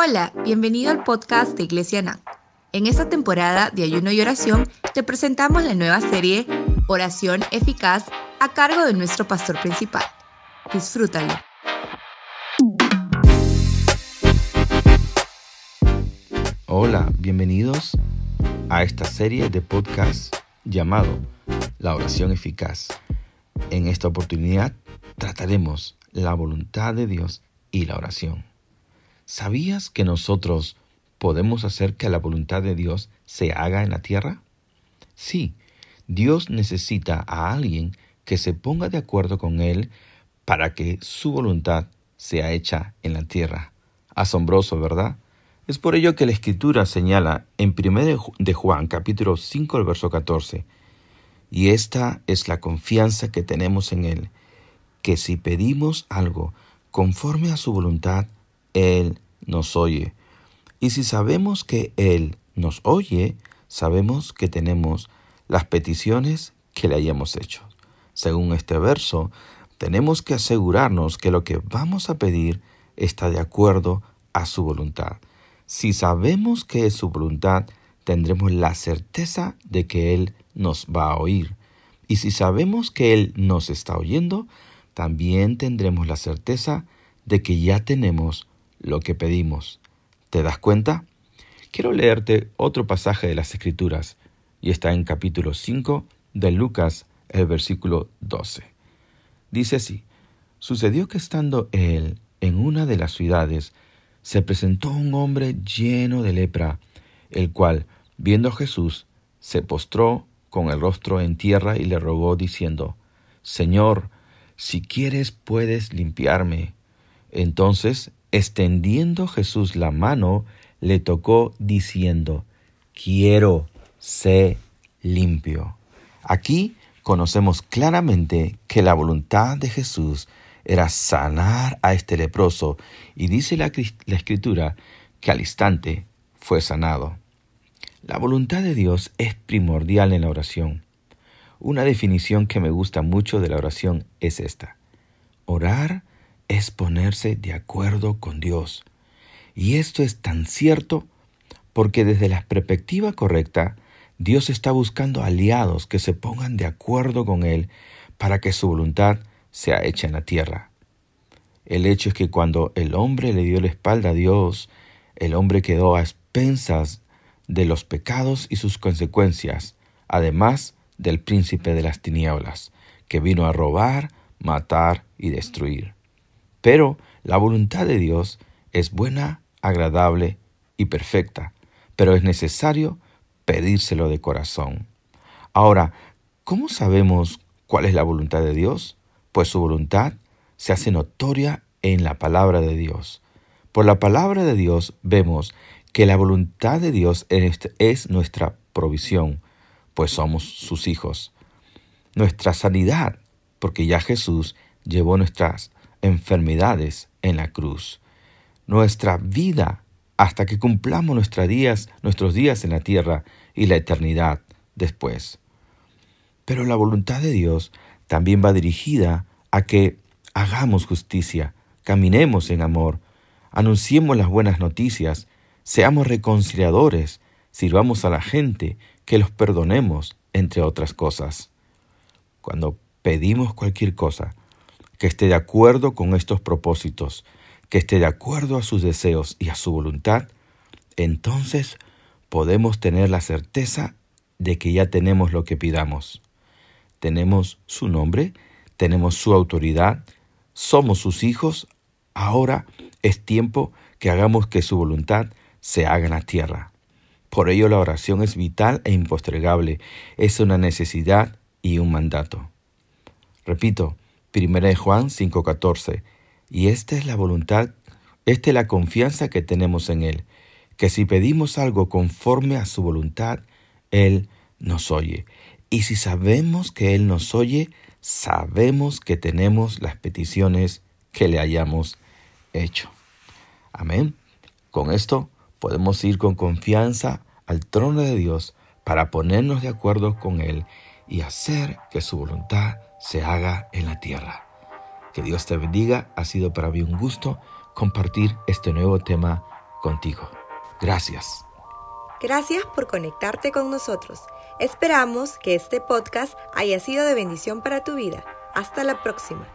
Hola, bienvenido al podcast de Iglesia NAN. En esta temporada de ayuno y oración te presentamos la nueva serie Oración Eficaz a cargo de nuestro pastor principal. Disfrútalo. Hola, bienvenidos a esta serie de podcast llamado La oración eficaz. En esta oportunidad trataremos la voluntad de Dios y la oración. ¿Sabías que nosotros podemos hacer que la voluntad de Dios se haga en la tierra? Sí, Dios necesita a alguien que se ponga de acuerdo con Él para que su voluntad sea hecha en la tierra. Asombroso, ¿verdad? Es por ello que la Escritura señala en 1 de Juan capítulo 5, el verso 14, y esta es la confianza que tenemos en Él, que si pedimos algo conforme a su voluntad, Él nos oye. Y si sabemos que Él nos oye, sabemos que tenemos las peticiones que le hayamos hecho. Según este verso, tenemos que asegurarnos que lo que vamos a pedir está de acuerdo a su voluntad. Si sabemos que es su voluntad, tendremos la certeza de que Él nos va a oír. Y si sabemos que Él nos está oyendo, también tendremos la certeza de que ya tenemos lo que pedimos. ¿Te das cuenta? Quiero leerte otro pasaje de las Escrituras, y está en capítulo 5 de Lucas, el versículo 12. Dice así, sucedió que estando él en una de las ciudades, se presentó un hombre lleno de lepra, el cual, viendo a Jesús, se postró con el rostro en tierra y le rogó diciendo, Señor, si quieres puedes limpiarme. Entonces, extendiendo Jesús la mano, le tocó diciendo, Quiero, sé limpio. Aquí conocemos claramente que la voluntad de Jesús era sanar a este leproso y dice la, la, escritura que al instante fue sanado. La voluntad de Dios es primordial en la oración. Una definición que me gusta mucho de la oración es esta. Orar es ponerse de acuerdo con Dios. Y esto es tan cierto porque desde la perspectiva correcta, Dios está buscando aliados que se pongan de acuerdo con Él para que su voluntad sea hecha en la tierra. El hecho es que cuando el hombre le dio la espalda a Dios, el hombre quedó a expensas de los pecados y sus consecuencias, además del príncipe de las tinieblas, que vino a robar, matar y destruir. Pero la voluntad de Dios es buena, agradable y perfecta, pero es necesario pedírselo de corazón. Ahora, ¿cómo sabemos cuál es la voluntad de Dios? Pues su voluntad se hace notoria en la palabra de Dios. Por la palabra de Dios vemos que la voluntad de Dios es nuestra provisión, pues somos sus hijos. Nuestra sanidad, porque ya Jesús llevó nuestras enfermedades en la cruz. Nuestra vida hasta que cumplamos nuestros días, nuestros días en la tierra y la eternidad después. Pero la voluntad de Dios también va dirigida a que hagamos justicia, caminemos en amor, anunciemos las buenas noticias, seamos reconciliadores, sirvamos a la gente, que los perdonemos, entre otras cosas. Cuando pedimos cualquier cosa que esté de acuerdo con estos propósitos, que esté de acuerdo a sus deseos y a su voluntad, entonces podemos tener la certeza de que ya tenemos lo que pidamos. Tenemos su nombre, tenemos su autoridad, somos sus hijos, ahora es tiempo que hagamos que su voluntad se haga en la tierra. Por ello la oración es vital e impostergable, es una necesidad y un mandato. Repito, 1 Juan 5:14, y esta es la voluntad, esta es la confianza que tenemos en Él, que si pedimos algo conforme a su voluntad, Él nos oye. Y si sabemos que Él nos oye, sabemos que tenemos las peticiones que le hayamos hecho. Amén. Con esto podemos ir con confianza al trono de Dios para ponernos de acuerdo con Él y hacer que su voluntad se haga en la tierra. Que Dios te bendiga. Ha sido para mí un gusto compartir este nuevo tema contigo. Gracias. Gracias por conectarte con nosotros. Esperamos que este podcast haya sido de bendición para tu vida. Hasta la próxima.